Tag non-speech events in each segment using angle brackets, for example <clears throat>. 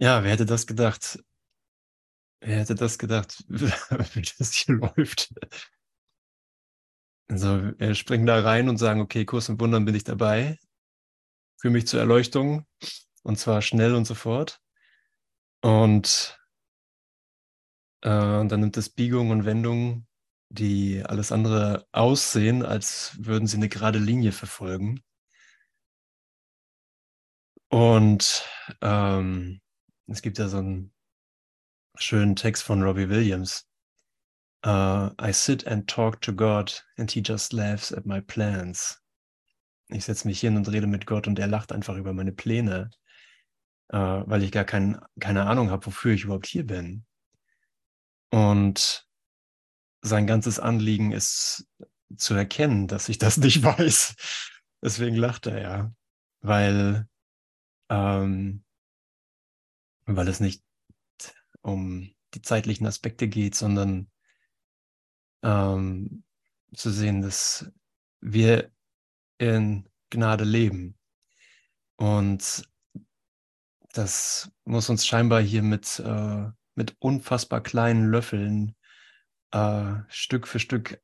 Ja, wer hätte das gedacht? Wer hätte das gedacht, <laughs> wie das hier läuft? Also, wir springen da rein und sagen: „Okay, Kurs im Wundern bin ich dabei. Führe mich zur Erleuchtung und zwar schnell und sofort.“ Und äh, und dann nimmt es Biegungen und Wendungen, die alles andere aussehen, als würden sie 'ne gerade Linie verfolgen. Und, ähm, es gibt ja so 'n schönen Text von Robbie Williams. Äh, „I sit and talk to God and he just laughs at my plans.“ Ich setze mich hin und rede mit Gott und er lacht einfach über meine Pläne, äh, weil ich gar kein keine Ahnung habe, wofür ich überhaupt hier bin. Und sein ganzes Anliegen ist zu erkennen, dass ich das nicht <laughs> weiß. Deswegen lacht er ja, weil ähm weil es nicht um die zeitlichen Aspekte geht, sondern ähm, zu sehen, dass wir in Gnade leben. Und das muss uns scheinbar hier mit äh, mit unfassbar kleinen Löffeln, äh, Stück für Stück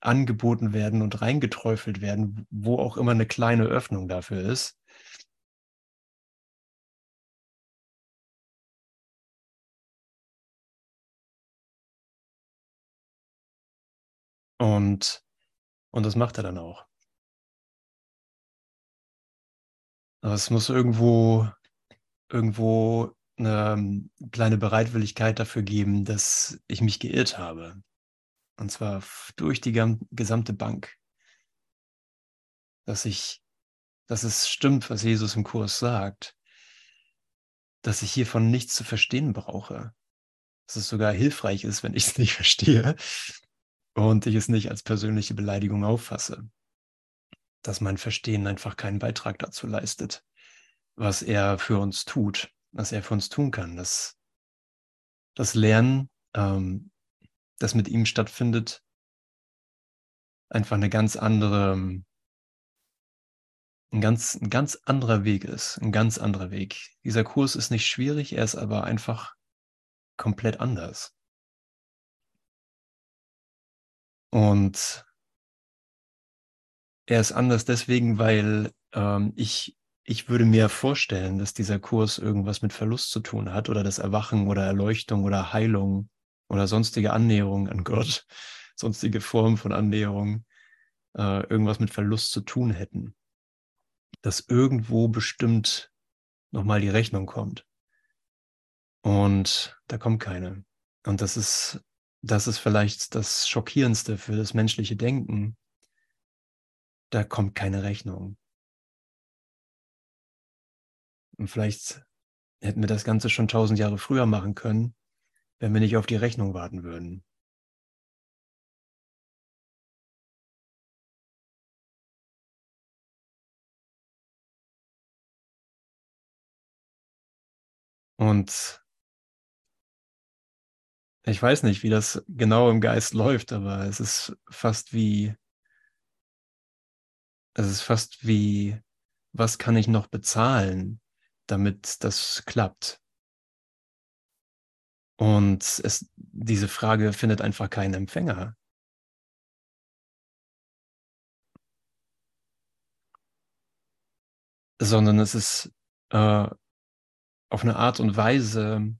angeboten werden und reingeträufelt werden, wo auch immer 'ne kleine Öffnung dafür ist. Und und das macht er dann auch. Aber es muss irgendwo irgendwo 'ne kleine Bereitwilligkeit dafür geben, dass ich mich geirrt habe. Und zwar durch die gesamte Bank. Dass ich dass es stimmt, was Jesus im Kurs sagt dass ich hiervon nichts zu verstehen brauche. Dass es sogar hilfreich ist, wenn ich's nicht verstehe und ich es nicht als persönliche Beleidigung auffasse. Dass mein Verstehen einfach keinen Beitrag dazu leistet, was er für uns tut, was er für uns tun kann, dass das Lernen, ähm, das mit ihm stattfindet einfach 'ne ganz andere 'n ganz 'n ganz anderer Weg ist 'n ganz anderer Weg. Dieser Kurs ist nicht schwierig, er ist aber einfach komplett anders. Und er ist anders deswegen, weil, ähm, ich ich würde mir vorstellen, dass dieser Kurs irgendwas mit Verlust zu tun hat oder das Erwachen oder Erleuchtung oder Heilung oder sonstige Annäherung an Gott, <laughs> sonstige Formen von Annäherung, äh, irgendwas mit Verlust zu tun hätten. Dass irgendwo bestimmt noch mal die Rechnung kommt. Und da kommt keine. Und das ist das ist vielleicht das Schockierendste für das menschliche Denken. Da kommt keine Rechnung. Und vielleicht hätten wir das Ganze schon 1.000 Jahre früher machen können, wenn wir nicht auf die Rechnung warten würden. Und ich weiß nicht, wie das genau im Geist läuft, aber es ist fast wie es ist fast wie: „Was kann ich noch bezahlen, damit das klappt?“ Und es diese Frage findet einfach keinen Empfänger. Sondern es ist, äh, auf 'ne Art und Weise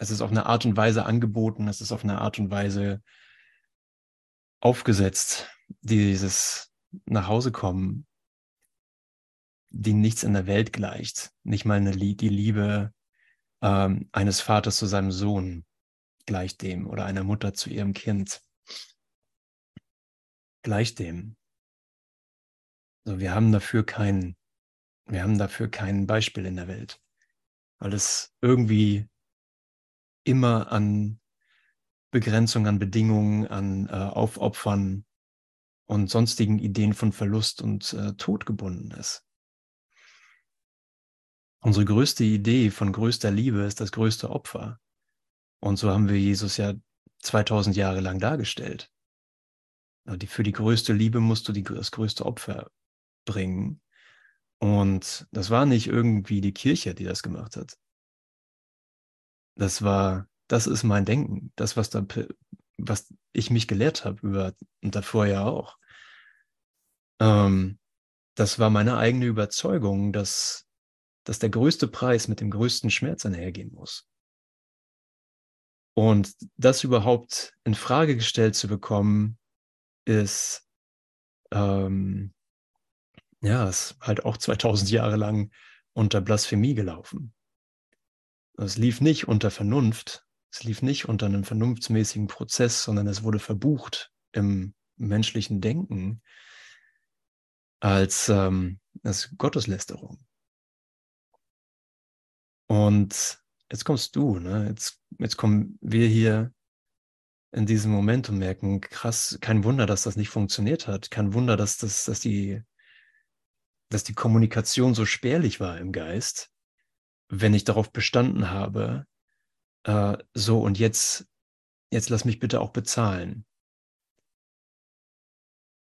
es ist auf 'ne Art und Weise angeboten, es ist auf 'ne Art und Weise aufgesetzt, dieses Nach-Hause-Kommen die nichts in der Welt gleicht. Nicht mal 'ne Lie die Liebe, ähm, eines Vaters zu seinem Sohn gleicht dem oder einer Mutter zu ihrem Kind. Gleicht dem. So, wir haben dafür kein wir haben dafür kein Beispiel in der Welt, weil es irgendwie immer an Begrenzung, an Bedingungen, an, äh, Aufopfern und sonstigen Ideen von Verlust und, äh, Tod gebunden ist. Unsere größte Idee von größter Liebe ist das größte Opfer. Und so haben wir Jesus ja 2.000 Jahre lang dargestellt. Für die größte Liebe musst du die das größte Opfer bringen. Und das war nicht irgendwie die Kirche, die das gemacht hat. Das war, das ist mein Denken, das, was da, was ich mich gelehrt habe über, und davor ja auch. Ähm, das war meine eigene Überzeugung, dass, dass der größte Preis mit dem größten Schmerz einhergehen muss. Und das überhaupt in Frage gestellt zu bekommen, ist, ähm, ja, ist halt auch 2000 Jahre lang unter Blasphemie gelaufen. Es lief nicht unter Vernunft, es lief nicht unter einem vernunftsmäßigen Prozess, sondern es wurde verbucht im menschlichen Denken als, ähm, als Gotteslästerung. Und jetzt kommst du, ne? jetzt, jetzt kommen wir hier in diesem Moment und merken, krass, kein Wunder, dass das nicht funktioniert hat. Kein Wunder, dass, das, dass, die, dass die Kommunikation so spärlich war im Geist, wenn ich darauf bestanden habe, äh, so und jetzt, jetzt lass mich bitte auch bezahlen.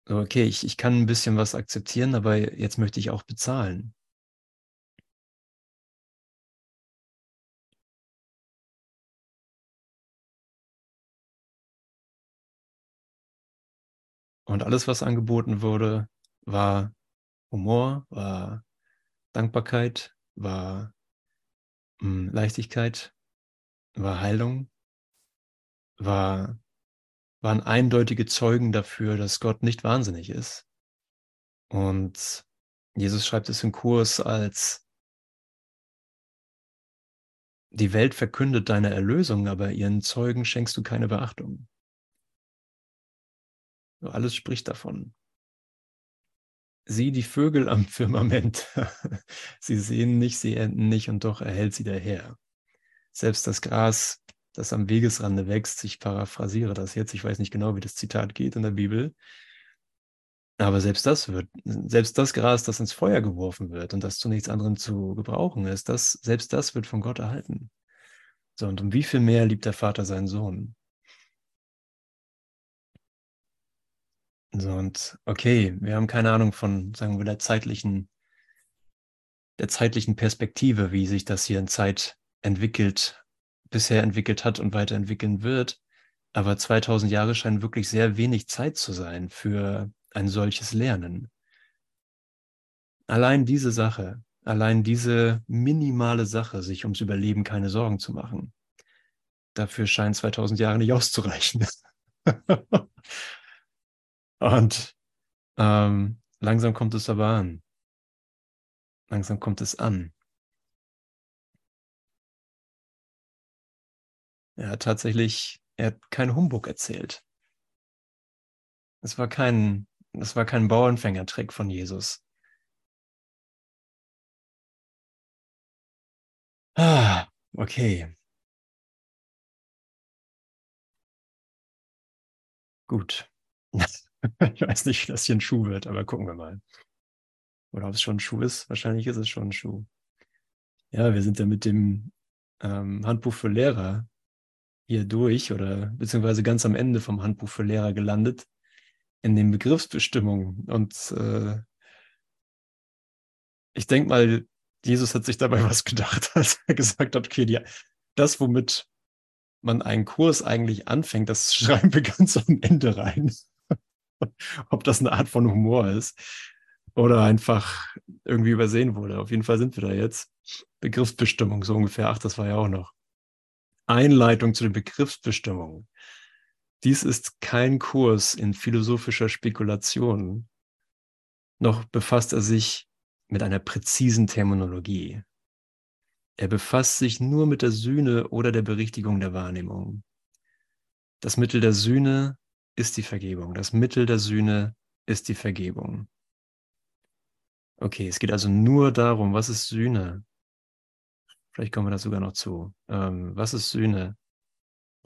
So, okay, ich, ich kann ein bisschen was akzeptieren, aber jetzt möchte ich auch bezahlen. Und alles, was angeboten wurde, war Humor, war Dankbarkeit, war Leichtigkeit, war Heilung, war, waren eindeutige Zeugen dafür, dass Gott nicht wahnsinnig ist. Und Jesus schreibt es im Kurs als die Welt verkündet deine Erlösung, aber ihren Zeugen schenkst du keine Beachtung. Alles spricht davon. Sieh die Vögel am Firmament. <laughs> sie sehen nicht, sie enden nicht und doch erhält sie der Herr. Selbst das Gras, das am Wegesrande wächst, ich paraphrasiere das jetzt, ich weiß nicht genau, wie das Zitat geht in der Bibel, aber selbst das wird, selbst das Gras, das ins Feuer geworfen wird und das zu nichts anderem zu gebrauchen ist, das, selbst das wird von Gott erhalten. So, und um wie viel mehr liebt der Vater seinen Sohn? So, und okay, wir haben keine Ahnung von, sagen wir, der zeitlichen, der zeitlichen Perspektive, wie sich das hier in Zeit entwickelt, bisher entwickelt hat und weiterentwickeln wird. Aber 2000 Jahre scheinen wirklich sehr wenig Zeit zu sein für ein solches Lernen. Allein diese Sache, allein diese minimale Sache, sich ums Überleben keine Sorgen zu machen, dafür scheinen 2000 Jahre nicht auszureichen. <laughs> Und ähm, langsam kommt es aber an. Langsam kommt es an. Er hat tatsächlich, er hat keinen Humbug erzählt. Es war kein, es war kein Bauernfängertrick von Jesus. Ah, okay. Gut. <laughs> ich weiß nicht, wie das hier ein Schuh wird, aber gucken wir mal. Oder ob es schon ein Schuh ist. Wahrscheinlich ist es schon ein Schuh. Ja, wir sind ja mit dem ähm, Handbuch für Lehrer hier durch oder beziehungsweise ganz am Ende vom Handbuch für Lehrer gelandet in den Begriffsbestimmungen. Und äh, ich denke mal, Jesus hat sich dabei <laughs> was gedacht, als er gesagt hat, okay, die, das, womit man einen Kurs eigentlich anfängt, das <laughs> schreiben wir ganz am Ende rein. <laughs> ob das eine Art von Humor ist oder einfach irgendwie übersehen wurde. Auf jeden Fall sind wir da jetzt. Begriffsbestimmung, so ungefähr. Ach, das war ja auch noch. Einleitung zu den Begriffsbestimmungen. Dies ist kein Kurs in philosophischer Spekulation, noch befasst er sich mit einer präzisen Terminologie. Er befasst sich nur mit der Sühne oder der Berichtigung der Wahrnehmung. Das Mittel der Sühne ist die Vergebung. Das Mittel der Sühne ist die Vergebung. Okay, es geht also nur darum, was ist Sühne? Vielleicht kommen wir da sogar noch zu. Ähm, was ist Sühne?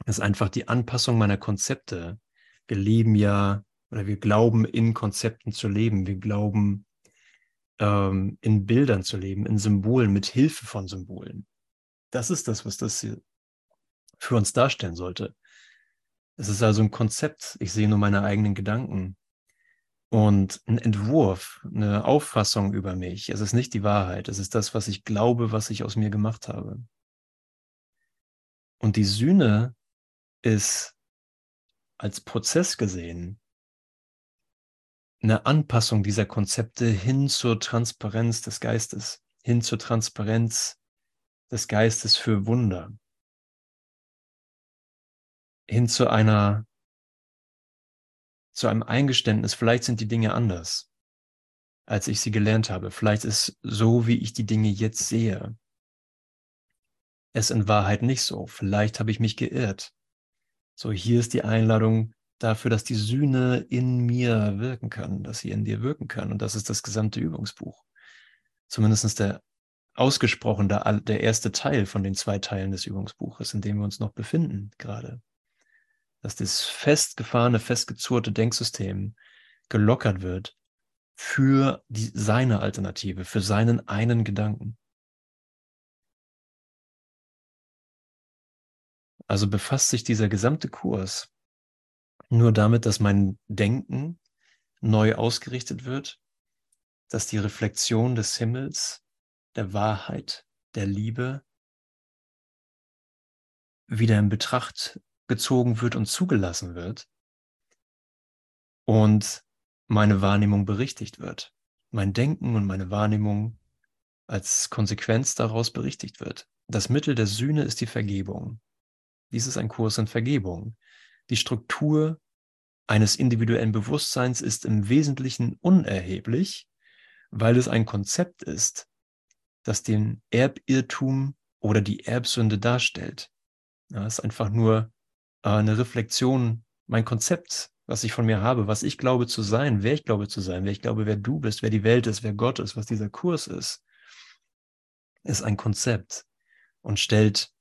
Das ist einfach die Anpassung meiner Konzepte. Wir leben ja, oder wir glauben in Konzepten zu leben. Wir glauben ähm, in Bildern zu leben, in Symbolen, mit Hilfe von Symbolen. Das ist das, was das für uns darstellen sollte. Es ist also ein Konzept. Ich sehe nur meine eigenen Gedanken. und ein Entwurf, eine Auffassung über mich. Es ist nicht die Wahrheit, es ist das, was ich glaube, was ich aus mir gemacht habe. Und die Sühne ist als Prozess gesehen eine Anpassung dieser Konzepte hin zur Transparenz des Geistes, hin zur Transparenz des Geistes für Wunder, hin zu einer, zu einem Eingeständnis, vielleicht sind die Dinge anders, als ich sie gelernt habe. Vielleicht ist so, wie ich die Dinge jetzt sehe, es in Wahrheit nicht so. Vielleicht habe ich mich geirrt. So, hier ist die Einladung dafür, dass die Sühne in mir wirken kann, dass sie in dir wirken kann. Und das ist das gesamte Übungsbuch. Zumindest der ausgesprochen der, der erste Teil von den zwei Teilen des Übungsbuches, in dem wir uns noch befinden gerade. Dass das festgefahrene, festgezurrte Denksystem gelockert wird für die, seine Alternative, für seinen einen Gedanken. Also befasst sich dieser gesamte Kurs nur damit, dass mein Denken neu ausgerichtet wird, dass die Reflexion des Himmels, der Wahrheit, der Liebe wieder in Betracht gezogen wird und zugelassen wird und meine Wahrnehmung berichtigt wird. Mein Denken und meine Wahrnehmung als Konsequenz daraus berichtigt wird. Das Mittel der Sühne ist die Vergebung. Dies ist ein Kurs in Vergebung. Die Struktur eines individuellen Bewusstseins ist im Wesentlichen unerheblich, weil es ein Konzept ist, das den Erbirrtum oder die Erbsünde darstellt. Ja, es ist einfach nur äh, eine Reflexion, mein Konzept, was ich von mir habe, was ich glaube zu sein, wer ich glaube zu sein, wer ich glaube, wer du bist, wer die Welt ist, wer Gott ist, was dieser Kurs ist, ist ein Konzept und stellt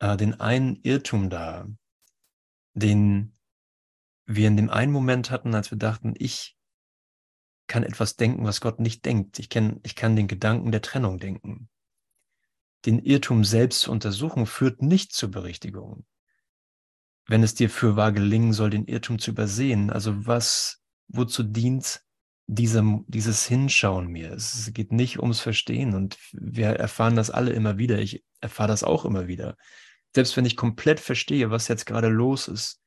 äh, den einen Irrtum dar, den wir in dem einen Moment hatten, als wir dachten, ich kann etwas denken, was Gott nicht denkt. Ich, kann, ich kann den Gedanken der Trennung denken. Den Irrtum selbst zu untersuchen, führt nicht zur Berichtigung. Wenn es dir für wahr gelingen soll, den Irrtum zu übersehen, also was, wozu dient diesem, dieses Hinschauen mir? Es geht nicht ums Verstehen und wir erfahren das alle immer wieder. Ich erfahre das auch immer wieder selbst wenn ich komplett verstehe, was jetzt gerade los ist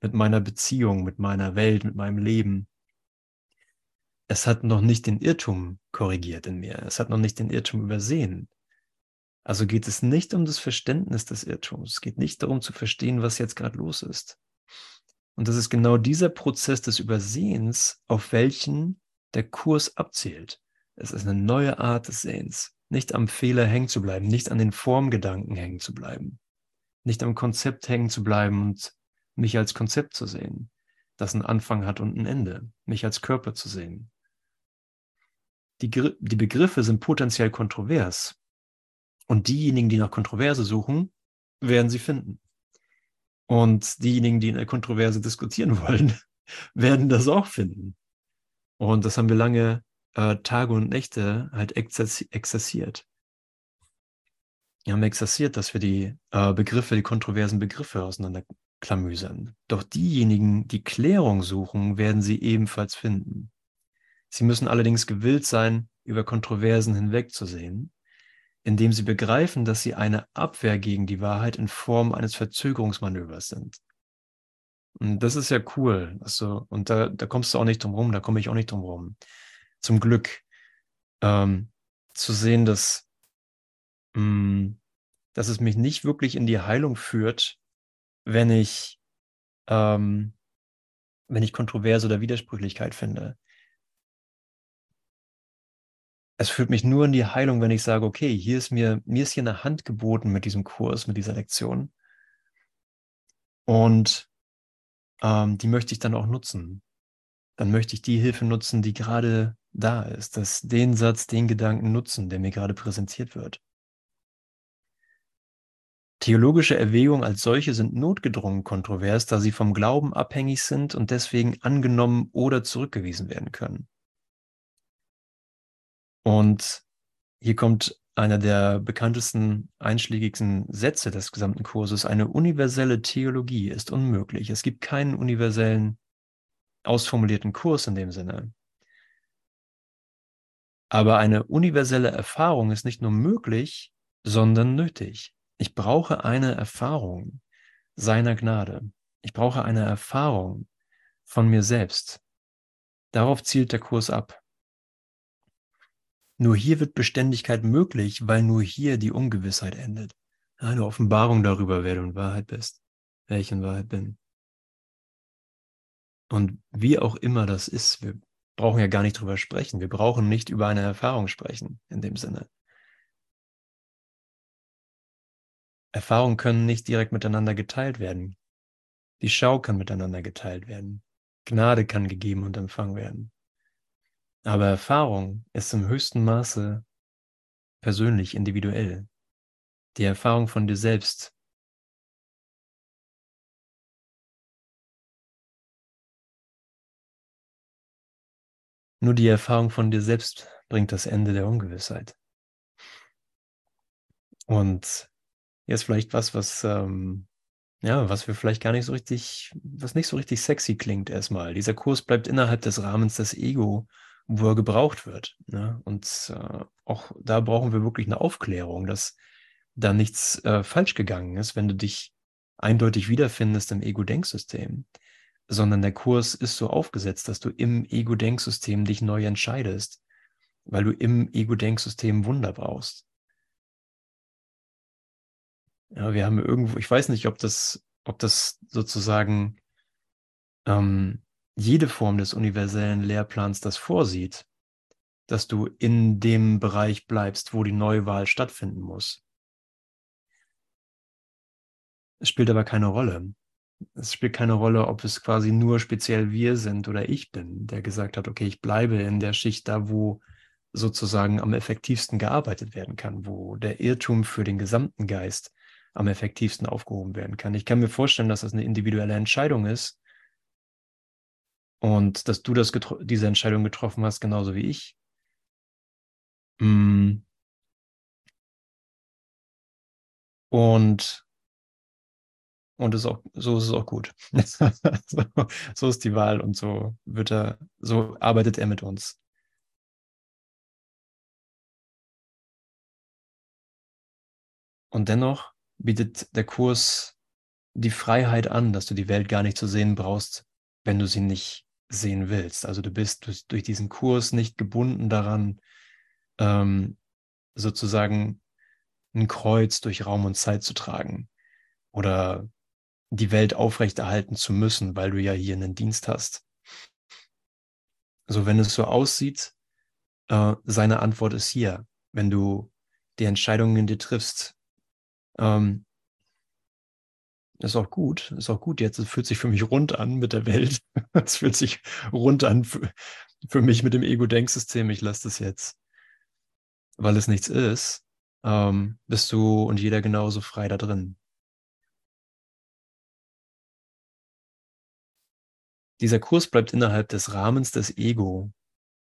mit meiner Beziehung, mit meiner Welt, mit meinem Leben, es hat noch nicht den Irrtum korrigiert in mir. Es hat noch nicht den Irrtum übersehen. Also geht es nicht um das Verständnis des Irrtums. Es geht nicht darum zu verstehen, was jetzt gerade los ist. Und das ist genau dieser Prozess des Übersehens, auf welchen der Kurs abzielt. Es ist eine neue Art des Sehens. Nicht am Fehler hängen zu bleiben, nicht an den Formgedanken hängen zu bleiben nicht am Konzept hängen zu bleiben und mich als Konzept zu sehen, das einen Anfang hat und ein Ende, mich als Körper zu sehen. Die, die Begriffe sind potenziell kontrovers und diejenigen, die nach Kontroverse suchen, werden sie finden. Und diejenigen, die in der Kontroverse diskutieren <laughs> wollen, werden das auch finden. Und das haben wir lange äh, Tage und Nächte halt exerziert wir haben exerziert, dass wir die äh, Begriffe, die kontroversen Begriffe auseinanderklamüsern. Doch diejenigen, die Klärung suchen, werden sie ebenfalls finden. Sie müssen allerdings gewillt sein, über Kontroversen hinwegzusehen, indem sie begreifen, dass sie eine Abwehr gegen die Wahrheit in Form eines Verzögerungsmanövers sind. Und das ist ja cool. Also, und da, da kommst du auch nicht drum rum, da komme ich auch nicht drum rum. Zum Glück ähm, zu sehen, dass Mm, dass es mich nicht wirklich in die Heilung führt, wenn ich, ähm, wenn ich Kontroverse oder Widersprüchlichkeit finde. Es führt mich nur in die Heilung, wenn ich sage, okay, hier ist mir, mir ist hier eine Hand geboten mit diesem Kurs, mit dieser Lektion. Und ähm, die möchte ich dann auch nutzen. Dann möchte ich die Hilfe nutzen, die gerade da ist. Das, den Satz, den Gedanken nutzen, der mir gerade präsentiert wird. Theologische Erwägungen als solche sind notgedrungen kontrovers, da sie vom Glauben abhängig sind und deswegen angenommen oder zurückgewiesen werden können. Und hier kommt einer der bekanntesten, einschlägigsten Sätze des gesamten Kurses. Eine universelle Theologie ist unmöglich. Es gibt keinen universellen ausformulierten Kurs in dem Sinne. Aber eine universelle Erfahrung ist nicht nur möglich, sondern nötig. Ich brauche eine Erfahrung seiner Gnade. Ich brauche eine Erfahrung von mir selbst. Darauf zielt der Kurs ab. Nur hier wird Beständigkeit möglich, weil nur hier die Ungewissheit endet. Eine Offenbarung darüber, wer du in Wahrheit bist, wer ich in Wahrheit bin. Und wie auch immer das ist, wir brauchen ja gar nicht drüber sprechen. Wir brauchen nicht über eine Erfahrung sprechen, in dem Sinne. Erfahrungen können nicht direkt miteinander geteilt werden. Die Schau kann miteinander geteilt werden. Gnade kann gegeben und empfangen werden. Aber Erfahrung ist im höchsten Maße persönlich, individuell. Die Erfahrung von dir selbst Nur die Erfahrung von dir selbst bringt das Ende der Ungewissheit. Und jetzt vielleicht was, was, ähm, ja, was wir vielleicht gar nicht so richtig, was nicht so richtig sexy klingt erstmal. Dieser Kurs bleibt innerhalb des Rahmens des Ego, wo er gebraucht wird. Ne? Und äh, auch da brauchen wir wirklich eine Aufklärung, dass da nichts äh, falsch gegangen ist, wenn du dich eindeutig wiederfindest im Ego-Denksystem sondern der Kurs ist so aufgesetzt, dass du im Ego-Denksystem dich neu entscheidest, weil du im Ego-Denksystem Wunder brauchst. Ja, wir haben irgendwo, ich weiß nicht, ob das, ob das sozusagen ähm, jede Form des universellen Lehrplans das vorsieht, dass du in dem Bereich bleibst, wo die Neuwahl stattfinden muss. Es spielt aber keine Rolle es spielt keine Rolle, ob es quasi nur speziell wir sind oder ich bin, der gesagt hat, okay, ich bleibe in der Schicht da, wo sozusagen am effektivsten gearbeitet werden kann, wo der Irrtum für den gesamten Geist am effektivsten aufgehoben werden kann. Ich kann mir vorstellen, dass das eine individuelle Entscheidung ist und dass du das diese Entscheidung getroffen hast, genauso wie ich. Mm. Und und ist auch, so ist es auch gut. <laughs> so, so ist die Wahl und so wird er, so arbeitet er mit uns. Und dennoch bietet der Kurs die Freiheit an, dass du die Welt gar nicht zu sehen brauchst, wenn du sie nicht sehen willst. Also du bist durch, durch diesen Kurs nicht gebunden daran, ähm, sozusagen ein Kreuz durch Raum und Zeit zu tragen oder die Welt aufrechterhalten zu müssen, weil du ja hier einen Dienst hast. Also wenn es so aussieht, äh, seine Antwort ist hier, wenn du die Entscheidungen in dir triffst. Ähm, ist auch gut, ist auch gut jetzt. Fühlt sich für mich rund an mit der Welt. <laughs> es fühlt sich rund an für, für mich mit dem Ego-Denksystem. Ich lasse das jetzt, weil es nichts ist. Ähm, bist du und jeder genauso frei da drin. Dieser Kurs bleibt innerhalb des Rahmens des Ego,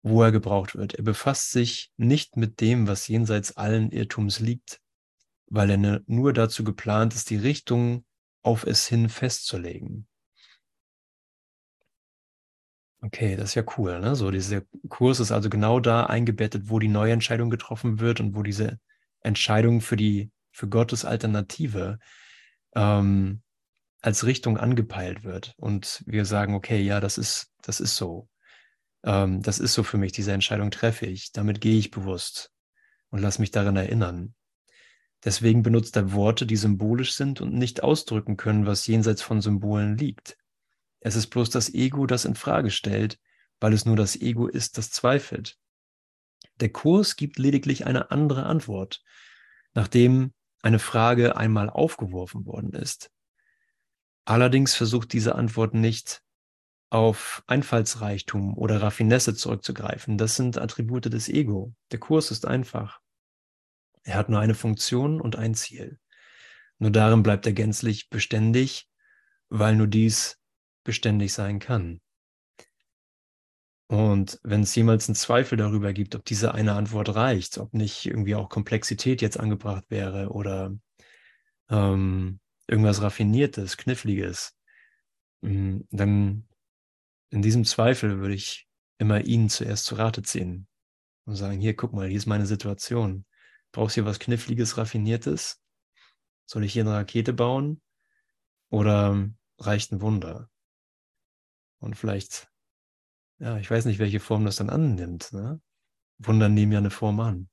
wo er gebraucht wird. Er befasst sich nicht mit dem, was jenseits allen Irrtums liegt, weil er nur dazu geplant ist, die Richtung auf es hin festzulegen. Okay, das ist ja cool. Ne? So, dieser Kurs ist also genau da eingebettet, wo die neue Entscheidung getroffen wird und wo diese Entscheidung für die für Gottes Alternative ähm, als Richtung angepeilt wird und wir sagen, okay, ja, das ist, das ist so. Ähm, das ist so für mich, diese Entscheidung treffe ich, damit gehe ich bewusst und lass mich daran erinnern. Deswegen benutzt er Worte, die symbolisch sind und nicht ausdrücken können, was jenseits von Symbolen liegt. Es ist bloß das Ego, das in Frage stellt, weil es nur das Ego ist, das zweifelt. Der Kurs gibt lediglich eine andere Antwort, nachdem eine Frage einmal aufgeworfen worden ist. Allerdings versucht diese Antwort nicht auf Einfallsreichtum oder Raffinesse zurückzugreifen. Das sind Attribute des Ego. Der Kurs ist einfach. Er hat nur eine Funktion und ein Ziel. Nur darin bleibt er gänzlich beständig, weil nur dies beständig sein kann. Und wenn es jemals einen Zweifel darüber gibt, ob diese eine Antwort reicht, ob nicht irgendwie auch Komplexität jetzt angebracht wäre oder ähm, irgendwas Raffiniertes, Kniffliges, mm, dann in diesem Zweifel würde ich immer ihn zuerst zu Rate ziehen und sagen, hier, guck mal, hier ist meine Situation. Brauchst du hier was Kniffliges, Raffiniertes? Soll ich hier eine Rakete bauen? Oder reicht ein Wunder? Und vielleicht, ja, ich weiß nicht, welche Form das dann annimmt. Ne? Wunder nehmen ja eine Form an.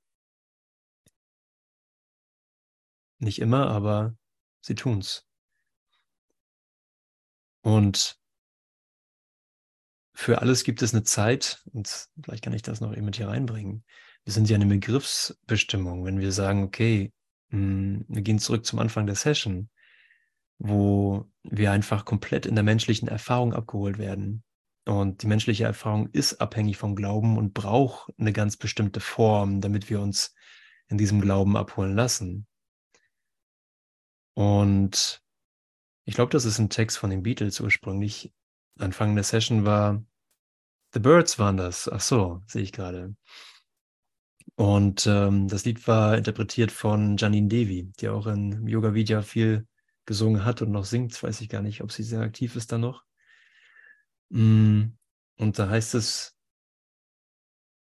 Nicht immer, aber sie tun's. Und für alles gibt es eine Zeit, und vielleicht kann ich das noch eben mit hier reinbringen. Wir sind ja eine Begriffsbestimmung, wenn wir sagen, okay, hm, wir gehen zurück zum Anfang der Session, wo wir einfach komplett in der menschlichen Erfahrung abgeholt werden. Und die menschliche Erfahrung ist abhängig vom Glauben und braucht eine ganz bestimmte Form, damit wir uns in diesem Glauben abholen lassen. Und ich glaube, das ist ein Text von den Beatles ursprünglich. Anfang der Session war The Birds waren das. Ach so, sehe ich gerade. Und ähm, das Lied war interpretiert von Janine Devi, die auch in Yoga Vidya viel gesungen hat und noch singt. Weiß ich gar nicht, ob sie sehr aktiv ist da noch. Mm, und da heißt es,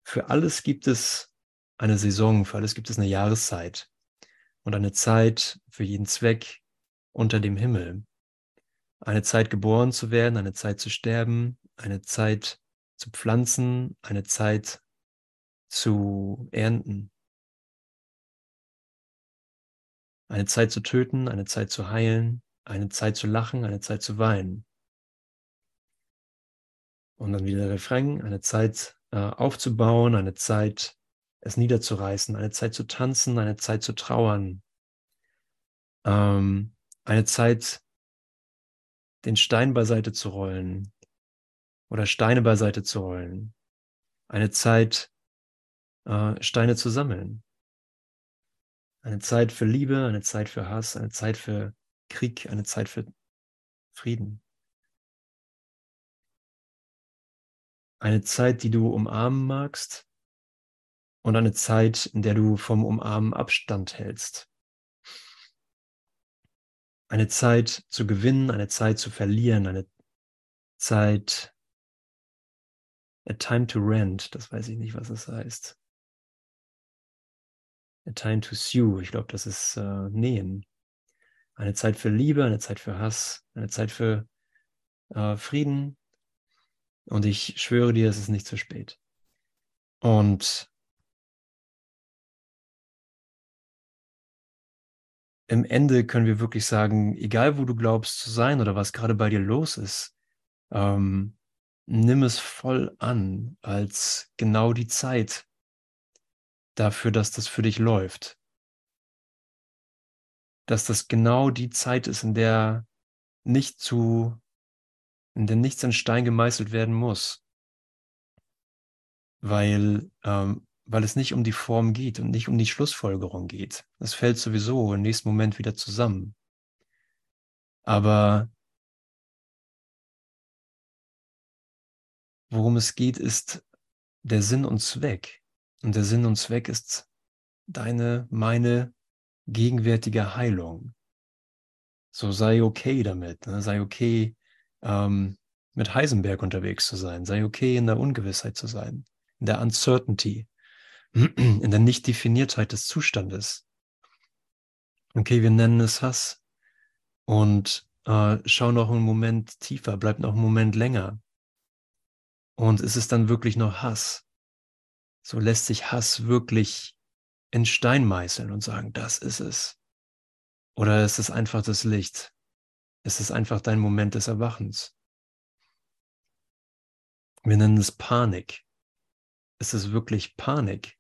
für alles gibt es eine Saison, für alles gibt es eine Jahreszeit und eine Zeit für jeden Zweck unter dem Himmel. Eine Zeit geboren zu werden, eine Zeit zu sterben, eine Zeit zu pflanzen, eine Zeit zu ernten. Eine Zeit zu töten, eine Zeit zu heilen, eine Zeit zu lachen, eine Zeit zu weinen. Und dann wieder der Refrain, eine Zeit äh, aufzubauen, eine Zeit es niederzureißen, eine Zeit zu tanzen, eine Zeit zu trauern, ähm, eine Zeit den Stein beiseite zu rollen oder Steine beiseite zu rollen, eine Zeit äh, Steine zu sammeln, eine Zeit für Liebe, eine Zeit für Hass, eine Zeit für Krieg, eine Zeit für Frieden. Eine Zeit, die du umarmen magst und eine Zeit, in der du vom Umarmen Abstand hältst. Eine Zeit zu gewinnen, eine Zeit zu verlieren, eine Zeit, a time to rent, das weiß ich nicht, was es heißt. A time to sue, ich glaube, das ist äh, Nähen. Eine Zeit für Liebe, eine Zeit für Hass, eine Zeit für äh, Frieden, und ich schwöre dir, es ist nicht zu spät. Und im Ende können wir wirklich sagen, egal wo du glaubst zu sein oder was gerade bei dir los ist, ähm, nimm es voll an als genau die Zeit dafür, dass das für dich läuft. Dass das genau die Zeit ist, in der nicht zu in der nichts in Stein gemeißelt werden muss. Weil, ähm, weil es nicht um die Form geht und nicht um die Schlussfolgerung geht. Es fällt sowieso im nächsten Moment wieder zusammen. Aber worum es geht, ist der Sinn und Zweck. Und der Sinn und Zweck ist deine, meine gegenwärtige Heilung. So sei okay damit, ne? sei okay ähm, mit Heisenberg unterwegs zu sein. Sei okay, in der Ungewissheit zu sein, in der Uncertainty, <clears throat> in der Nicht-Definiertheit des Zustandes. Okay, wir nennen es Hass und äh, schau noch einen Moment tiefer, bleib noch einen Moment länger. Und ist es dann wirklich noch Hass? So lässt sich Hass wirklich in Stein meißeln und sagen, das ist es. Oder ist es einfach das Licht? Es ist einfach dein Moment des Erwachens. Wir nennen es Panik. Ist es wirklich Panik?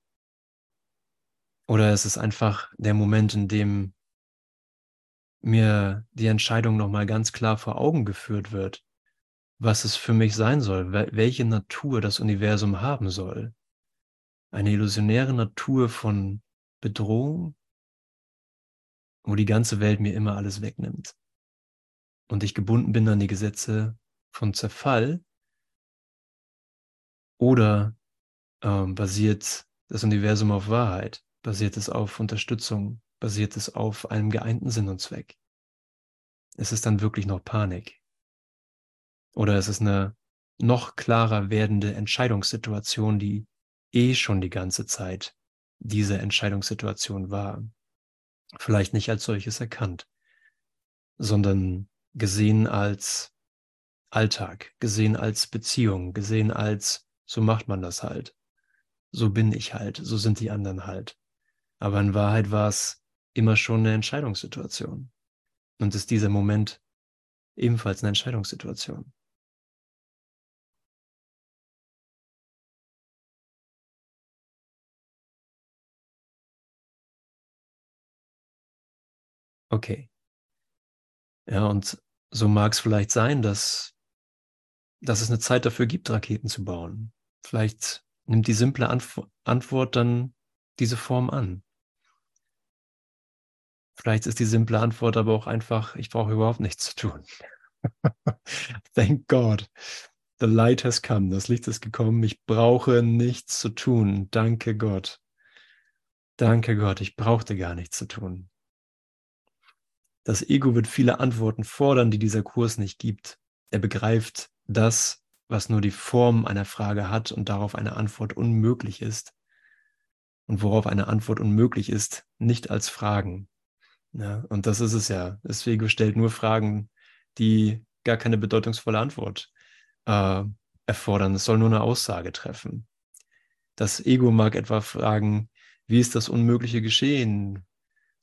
Oder ist es einfach der Moment, in dem mir die Entscheidung nochmal ganz klar vor Augen geführt wird, was es für mich sein soll, welche Natur das Universum haben soll. Eine illusionäre Natur von Bedrohung, wo die ganze Welt mir immer alles wegnimmt und ich gebunden bin an die Gesetze von Zerfall? Oder ähm, basiert das Universum auf Wahrheit? Basiert es auf Unterstützung? Basiert es auf einem geeinten Sinn und Zweck? Ist es dann wirklich noch Panik? Oder ist es eine noch klarer werdende Entscheidungssituation, die eh schon die ganze Zeit diese Entscheidungssituation war. Vielleicht nicht als solches erkannt, sondern gesehen als Alltag, gesehen als Beziehung, gesehen als, so macht man das halt. So bin ich halt, so sind die anderen halt. Aber in Wahrheit war es immer schon eine Entscheidungssituation. Und ist dieser Moment ebenfalls eine Entscheidungssituation. Okay. Ja, und so mag es vielleicht sein, dass, dass es eine Zeit dafür gibt, Raketen zu bauen. Vielleicht nimmt die simple Antw Antwort dann diese Form an. Vielleicht ist die simple Antwort aber auch einfach, ich brauche überhaupt nichts zu tun. <laughs> Thank God. The light has come. Das Licht ist gekommen. Ich brauche nichts zu tun. Danke Gott. Danke Gott. Ich brauchte gar nichts zu tun. Das Ego wird viele Antworten fordern, die dieser Kurs nicht gibt. Er begreift das, was nur die Form einer Frage hat und darauf eine Antwort unmöglich ist. Und worauf eine Antwort unmöglich ist, nicht als Fragen. Ja, und das ist es ja. Das Ego stellt nur Fragen, die gar keine bedeutungsvolle Antwort äh, erfordern. Es soll nur eine Aussage treffen. Das Ego mag etwa fragen, wie ist das Unmögliche geschehen?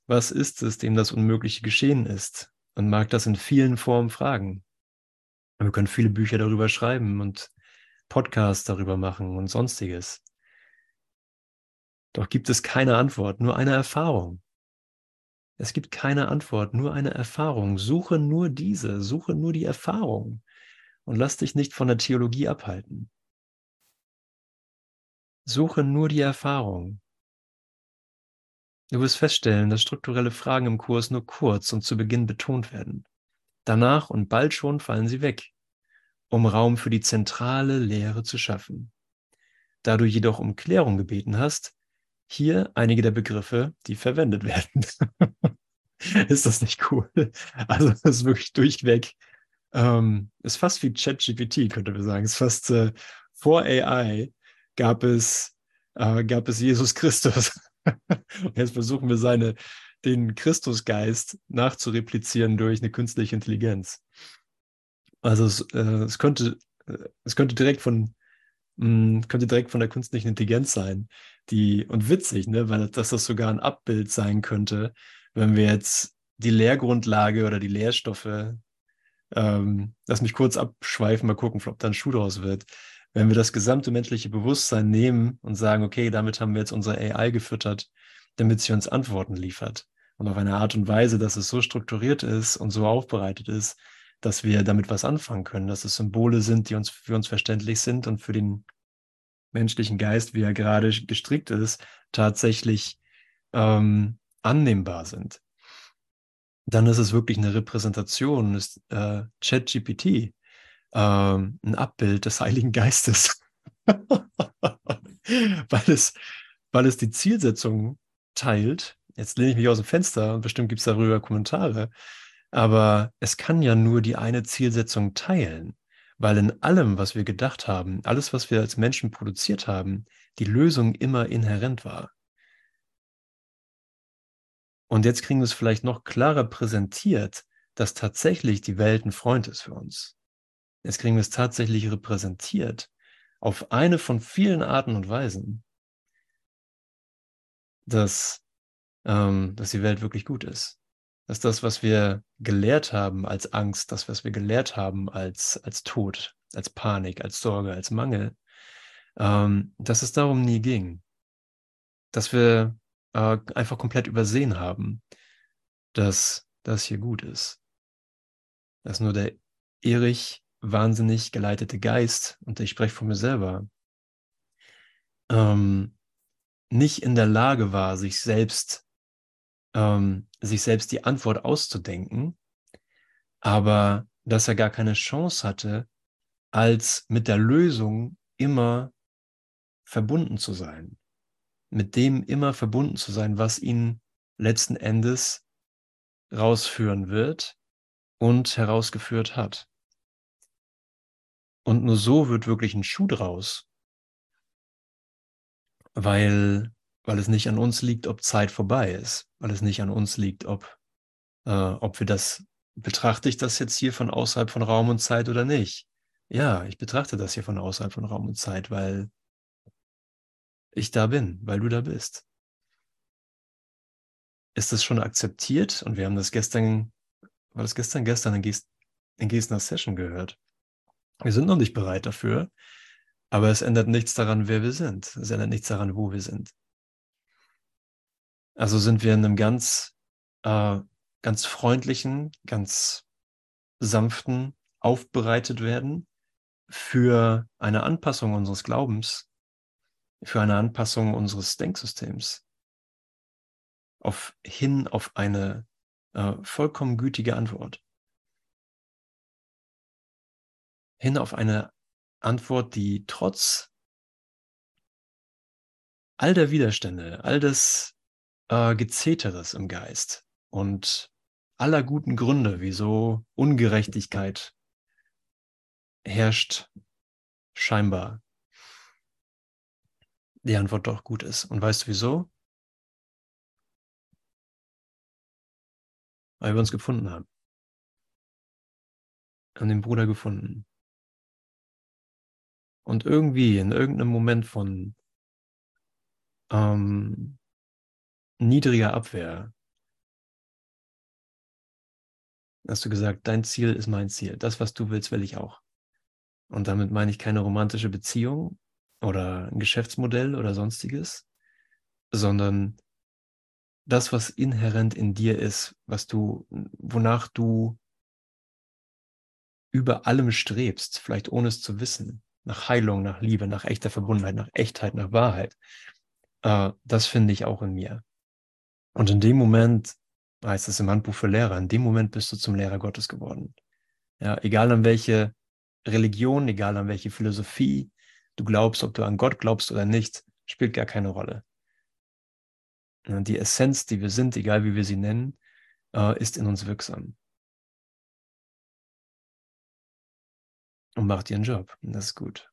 Was ist es, dem das Unmögliche geschehen ist? Und mag das in vielen Formen fragen. Wir können viele Bücher darüber schreiben und Podcasts darüber machen und sonstiges. Doch gibt es keine Antwort, nur eine Erfahrung. Es gibt keine Antwort, nur eine Erfahrung. Suche nur diese, suche nur die Erfahrung und lass dich nicht von der Theologie abhalten. Suche nur die Erfahrung. Du wirst feststellen, dass strukturelle Fragen im Kurs nur kurz und zu Beginn betont werden. Danach und bald schon fallen sie weg, um Raum für die zentrale Lehre zu schaffen. Da du jedoch um Klärung gebeten hast, hier einige der Begriffe, die verwendet werden. <laughs> ist das nicht cool? Also das ist wirklich durchweg. Ähm, ist fast wie ChatGPT, könnte man sagen. Ist fast äh, vor AI gab es, äh, gab es Jesus Christus. <laughs> Jetzt versuchen wir seine, den Christusgeist nachzureplizieren durch eine künstliche Intelligenz. Also es, äh, es könnte, äh, es könnte direkt von, mh, hm, könnte direkt von der künstlichen Intelligenz sein, die, und witzig, ne, weil dass das sogar ein Abbild sein könnte, wenn wir jetzt die Lehrgrundlage oder die Lehrstoffe, ähm, lass mich kurz abschweifen, mal gucken, ob da ein Schuh draus wird wenn wir das gesamte menschliche Bewusstsein nehmen und sagen, okay, damit haben wir jetzt unsere AI gefüttert, damit sie uns Antworten liefert. Und auf eine Art und Weise, dass es so strukturiert ist und so aufbereitet ist, dass wir damit was anfangen können, dass es Symbole sind, die uns für uns verständlich sind und für den menschlichen Geist, wie er gerade gestrickt ist, tatsächlich ähm, annehmbar sind. Dann ist es wirklich eine Repräsentation, ist äh, ChatGPT ähm, ein Abbild des Heiligen Geistes, <laughs> weil, es, weil es die Zielsetzung teilt. Jetzt lehne ich mich aus dem Fenster und bestimmt gibt es darüber Kommentare, aber es kann ja nur die eine Zielsetzung teilen, weil in allem, was wir gedacht haben, alles, was wir als Menschen produziert haben, die Lösung immer inhärent war. Und jetzt kriegen wir es vielleicht noch klarer präsentiert, dass tatsächlich die Welt ein Freund ist für uns. Jetzt kriegen wir es tatsächlich repräsentiert auf eine von vielen Arten und Weisen, dass, ähm, dass die Welt wirklich gut ist. Dass das, was wir gelehrt haben als Angst, das, was wir gelehrt haben als, als Tod, als Panik, als Sorge, als Mangel, ähm, dass es darum nie ging. Dass wir äh, einfach komplett übersehen haben, dass das hier gut ist. Dass nur der Erich wahnsinnig geleitete Geist, und ich spreche von mir selber, ähm, nicht in der Lage war, sich selbst, ähm, sich selbst die Antwort auszudenken, aber dass er gar keine Chance hatte, als mit der Lösung immer verbunden zu sein, mit dem immer verbunden zu sein, was ihn letzten Endes rausführen wird und herausgeführt hat. Und nur so wird wirklich ein Schuh draus, weil, weil es nicht an uns liegt, ob Zeit vorbei ist, weil es nicht an uns liegt, ob, äh, ob wir das, betrachte ich das jetzt hier von außerhalb von Raum und Zeit oder nicht? Ja, ich betrachte das hier von außerhalb von Raum und Zeit, weil ich da bin, weil du da bist. Ist das schon akzeptiert? Und wir haben das gestern, war das gestern, gestern in, Gestner Session gehört. Wir sind noch nicht bereit dafür, aber es ändert nichts daran, wer wir sind. Es ändert nichts daran, wo wir sind. Also sind wir in einem ganz, äh, ganz freundlichen, ganz sanften Aufbereitet werden für eine Anpassung unseres Glaubens, für eine Anpassung unseres Denksystems, auf, hin auf eine äh, vollkommen gütige Antwort. Hin auf eine Antwort, die trotz all der Widerstände, all des äh, Gezeteres im Geist und aller guten Gründe, wieso Ungerechtigkeit herrscht, scheinbar die Antwort doch gut ist. Und weißt du wieso? Weil wir uns gefunden haben. Haben den Bruder gefunden. Und irgendwie in irgendeinem Moment von ähm, niedriger Abwehr hast du gesagt, dein Ziel ist mein Ziel. Das, was du willst, will ich auch. Und damit meine ich keine romantische Beziehung oder ein Geschäftsmodell oder sonstiges, sondern das, was inhärent in dir ist, was du, wonach du über allem strebst, vielleicht ohne es zu wissen, nach Heilung, nach Liebe, nach echter Verbundenheit, nach Echtheit, nach Wahrheit, äh, das finde ich auch in mir. Und in dem Moment, heißt es im Handbuch für Lehrer, in dem Moment bist du zum Lehrer Gottes geworden. Ja, egal an welche Religion, egal an welche Philosophie du glaubst, ob du an Gott glaubst oder nicht, spielt gar keine Rolle. Die Essenz, die wir sind, egal wie wir sie nennen, äh, ist in uns wirksam. Und macht ihren Job. Das ist gut.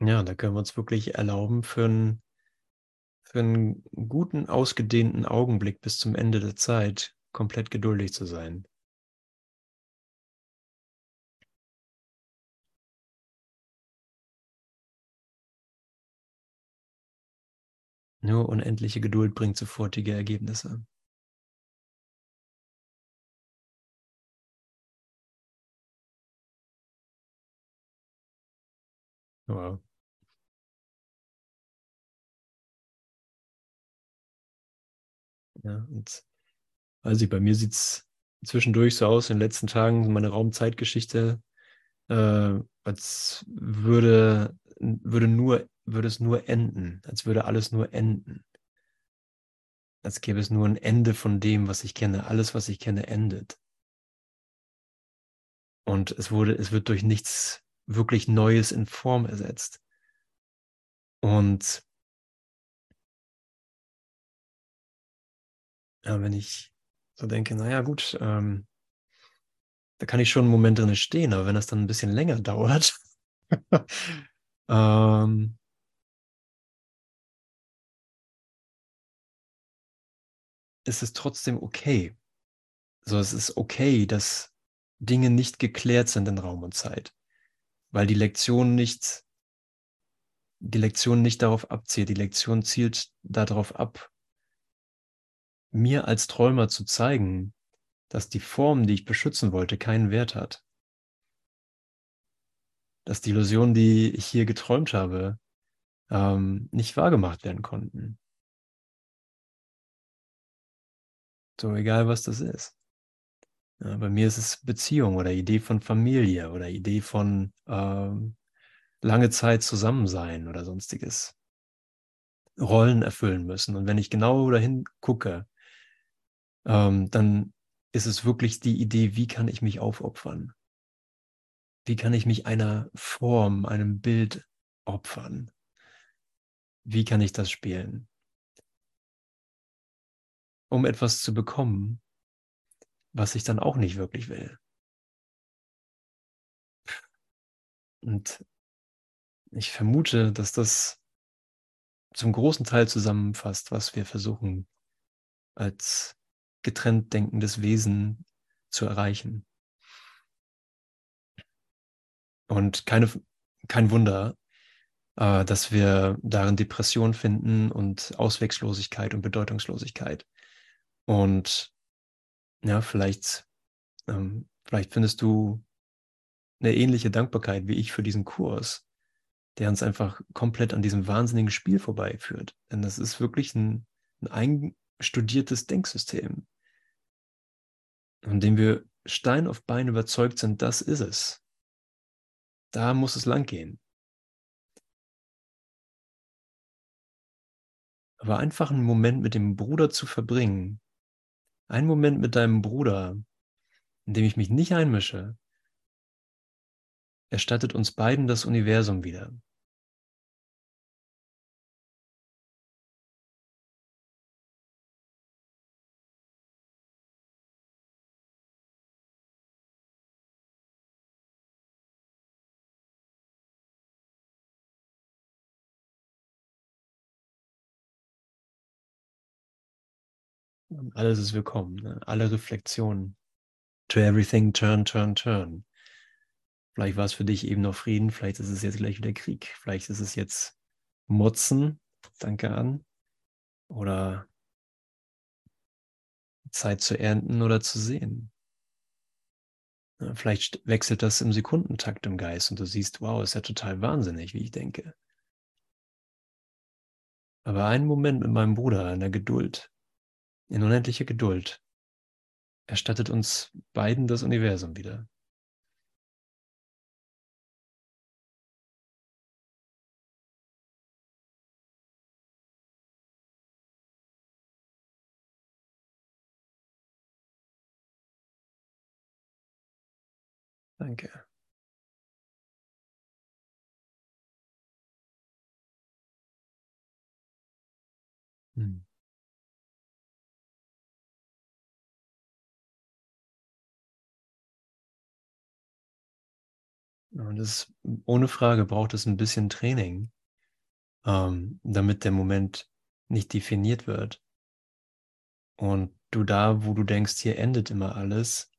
Ja, da können wir uns wirklich erlauben, für einen, für einen guten, ausgedehnten Augenblick bis zum Ende der Zeit komplett geduldig zu sein. Nur unendliche Geduld bringt sofortige Ergebnisse. Wow. Ja, und weiß ich, bei mir sieht es zwischendurch so aus in den letzten Tagen, meine Raumzeitgeschichte, äh, als würde, würde, nur, würde es nur enden, als würde alles nur enden. Als gäbe es nur ein Ende von dem, was ich kenne. Alles, was ich kenne, endet. Und es wurde, es wird durch nichts wirklich Neues in Form ersetzt. Und ja, wenn ich so denke, naja, gut, ähm, da kann ich schon einen Moment drin stehen, aber wenn das dann ein bisschen länger <laughs> dauert, <laughs> ähm, ist es trotzdem okay. So, es ist okay, dass Dinge nicht geklärt sind in Raum und Zeit, weil die Lektion nicht, die Lektion nicht darauf abzielt. Die Lektion zielt darauf ab, mir als Träumer zu zeigen, dass die Form, die ich beschützen wollte, keinen Wert hat. Dass die Illusionen, die ich hier geträumt habe, ähm, nicht wahrgemacht werden konnten. So egal, was das ist. Ja, bei mir ist es Beziehung oder Idee von Familie oder Idee von ähm, lange Zeit zusammen sein oder sonstiges. Rollen erfüllen müssen. Und wenn ich genau dahin gucke, ähm, dann ist es wirklich die Idee, wie kann ich mich aufopfern? Wie kann ich mich einer Form, einem Bild opfern? wie kann ich das spielen? Um etwas zu bekommen, was ich dann auch nicht wirklich will. Und ich vermute, dass das zum großen Teil zusammenfasst, was wir versuchen als getrennt denkendes Wesen zu erreichen. Und keine, kein Wunder, äh, dass wir darin Depression finden und Ausweglosigkeit und Bedeutungslosigkeit. Und ja, vielleicht, ähm, vielleicht findest du eine ähnliche Dankbarkeit wie ich für diesen Kurs, der uns einfach komplett an diesem wahnsinnigen Spiel vorbeiführt. Denn das ist wirklich ein, ein einstudiertes Denksystem, von dem wir Stein auf Bein überzeugt sind, das ist es. Da muss es lang gehen. Aber einfach einen Moment mit dem Bruder zu verbringen, einen Moment mit deinem Bruder, in dem ich mich nicht einmische, erstattet uns beiden das Universum wieder. Alles ist willkommen. Ne? Alle Reflexionen. To everything, turn, turn, turn. Vielleicht war es für dich eben noch Frieden, vielleicht ist es jetzt gleich wieder Krieg, vielleicht ist es jetzt Motzen, danke an, oder Zeit zu ernten oder zu sehen. Vielleicht wechselt das im Sekundentakt im Geist und du siehst, wow, ist ja total wahnsinnig, wie ich denke. Aber einen Moment mit meinem Bruder in der Geduld, in unendlicher Geduld, erstattet uns beiden das Universum wieder. Danke. Hm. Und das ohne Frage braucht es ein bisschen Training, ähm, damit der Moment nicht definiert wird. Und du da, wo du denkst, hier endet immer alles,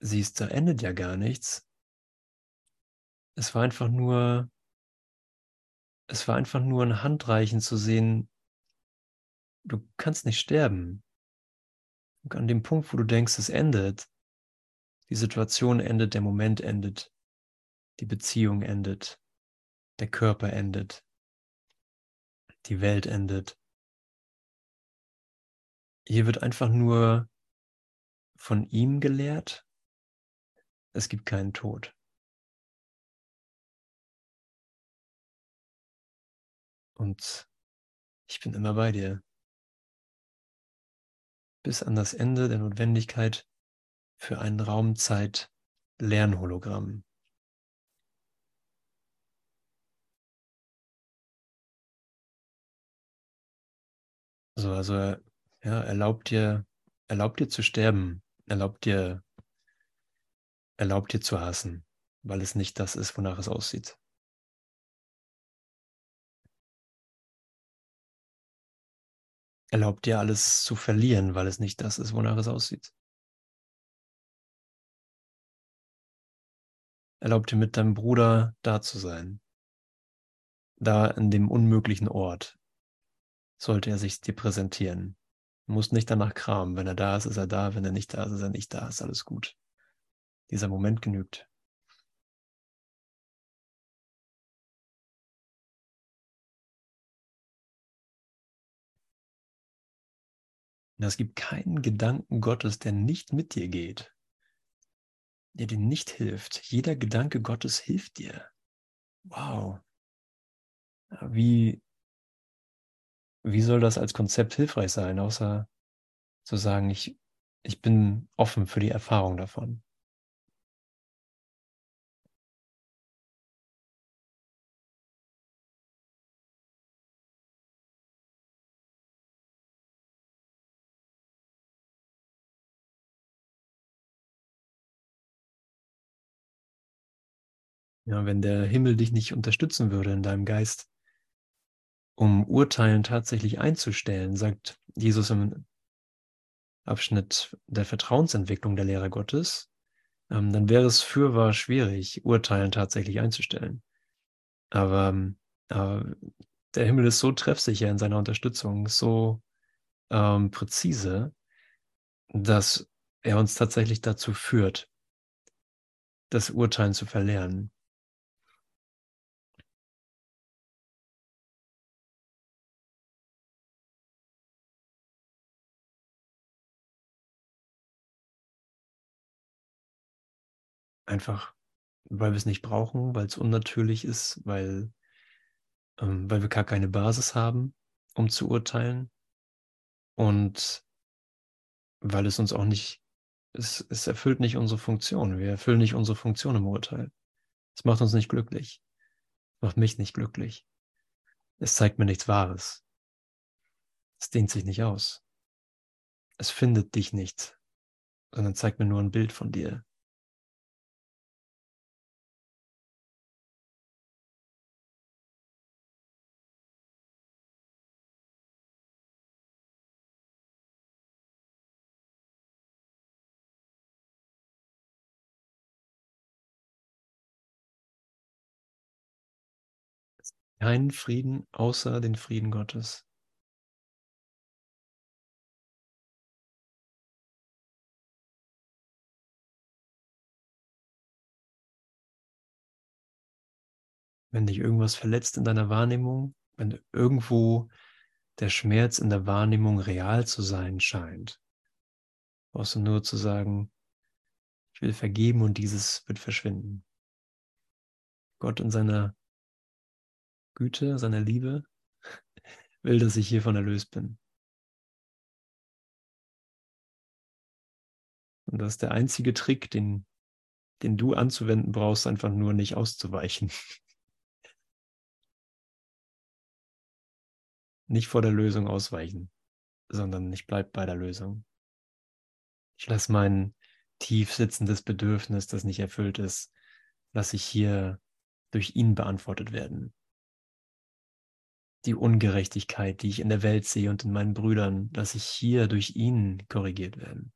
siehst, da endet ja gar nichts. Es war einfach nur, es war einfach nur ein Handreichen zu sehen, du kannst nicht sterben. Und an dem Punkt, wo du denkst, es endet, die Situation endet, der Moment endet, die Beziehung endet, der Körper endet, die Welt endet. Hier wird einfach nur von ihm gelehrt es gibt keinen Tod. Und ich bin immer bei dir. Bis an das Ende der Notwendigkeit für ein Raumzeit-Lernhologramm. So, also ja, erlaubt dir, erlaubt dir zu sterben, erlaubt dir Erlaubt dir zu hassen, weil es nicht das ist, wonach es aussieht. Erlaubt dir alles zu verlieren, weil es nicht das ist, wonach es aussieht. Erlaubt dir mit deinem Bruder da zu sein. Da in dem unmöglichen Ort sollte er sich dir präsentieren. Du musst nicht danach kramen. Wenn er da ist, ist er da. Wenn er nicht da ist, ist er nicht da. Ist alles gut. Dieser Moment genügt. Es gibt keinen Gedanken Gottes, der nicht mit dir geht, der dir nicht hilft. Jeder Gedanke Gottes hilft dir. Wow. Wie, wie soll das als Konzept hilfreich sein, außer zu sagen, ich, ich bin offen für die Erfahrung davon. Ja, wenn der Himmel dich nicht unterstützen würde in deinem Geist, um Urteilen tatsächlich einzustellen, sagt Jesus im Abschnitt der Vertrauensentwicklung der Lehre Gottes, ähm, dann wäre es fürwahr schwierig, Urteilen tatsächlich einzustellen. Aber, aber der Himmel ist so treffsicher in seiner Unterstützung, so ähm, präzise, dass er uns tatsächlich dazu führt, das Urteilen zu verlernen. Einfach, weil wir es nicht brauchen, weil es unnatürlich ist, weil, ähm, weil wir gar keine Basis haben, um zu urteilen. Und weil es uns auch nicht, es, es erfüllt nicht unsere Funktion. Wir erfüllen nicht unsere Funktion im Urteil. Es macht uns nicht glücklich. Es macht mich nicht glücklich. Es zeigt mir nichts Wahres. Es dehnt sich nicht aus. Es findet dich nicht, sondern zeigt mir nur ein Bild von dir. Keinen Frieden außer den Frieden Gottes. Wenn dich irgendwas verletzt in deiner Wahrnehmung, wenn irgendwo der Schmerz in der Wahrnehmung real zu sein scheint, brauchst du nur zu sagen, ich will vergeben und dieses wird verschwinden. Gott in seiner Güte, seiner Liebe <laughs> will, dass ich hiervon erlöst bin. Und das ist der einzige Trick, den, den du anzuwenden brauchst, einfach nur nicht auszuweichen. <laughs> Nicht vor der Lösung ausweichen, sondern ich bleibe bei der Lösung. Ich lasse mein tief sitzendes Bedürfnis, das nicht erfüllt ist, lasse ich hier durch ihn beantwortet werden die Ungerechtigkeit, die ich in der Welt sehe und in meinen Brüdern, dass ich hier durch ihn korrigiert werden.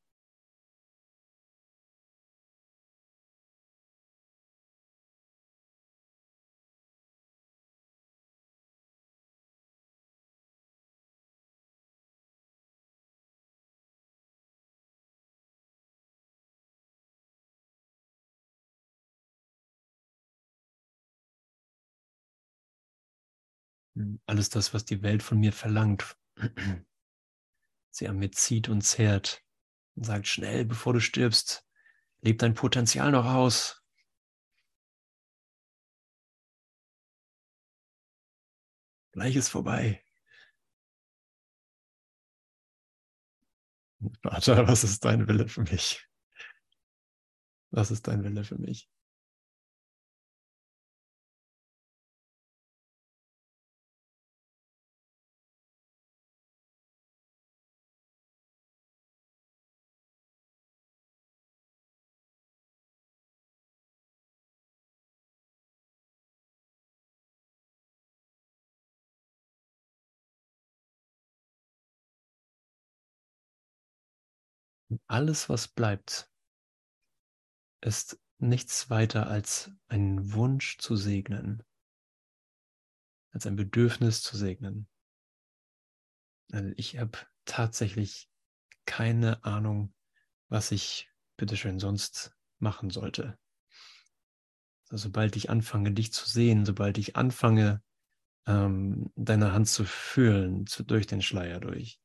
Alles das, was die Welt von mir verlangt, <clears throat> sie an mir zieht und zehrt und sagt, schnell, bevor du stirbst, leb dein Potenzial noch aus. Gleich ist vorbei. <laughs> Vater, was ist dein Wille für mich? Was ist dein Wille für mich? Alles, was bleibt, ist nichts weiter als ein Wunsch zu segnen, als ein Bedürfnis zu segnen. Also ich habe tatsächlich keine Ahnung, was ich bitteschön sonst machen sollte. Also sobald ich anfange, dich zu sehen, sobald ich anfange, ähm, deine Hand zu fühlen, zu, durch den Schleier durch,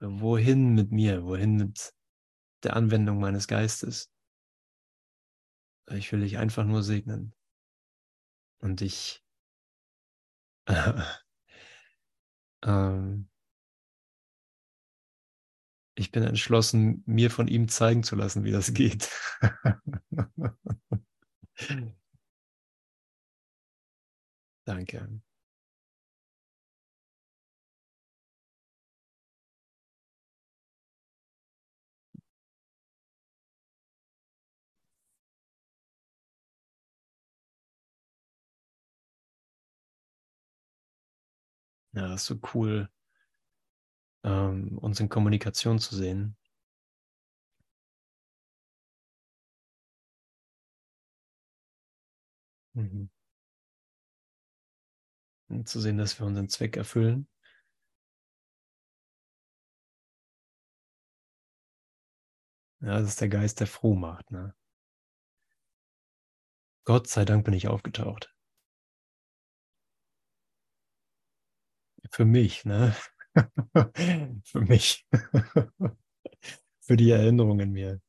Wohin mit mir? Wohin mit der Anwendung meines Geistes? Ich will dich einfach nur segnen. Und ich äh, <laughs> ähm, ich bin entschlossen, mir von ihm zeigen zu lassen, wie das geht. <laughs> Danke. Ja, das ist so cool, ähm, uns in Kommunikation zu sehen. Mhm. Und zu sehen, dass wir unseren Zweck erfüllen. Ja, das ist der Geist, der froh macht. Ne? Gott sei Dank bin ich aufgetaucht. Für mich, ne? <laughs> Für mich. <laughs> Für die Erinnerung in mir.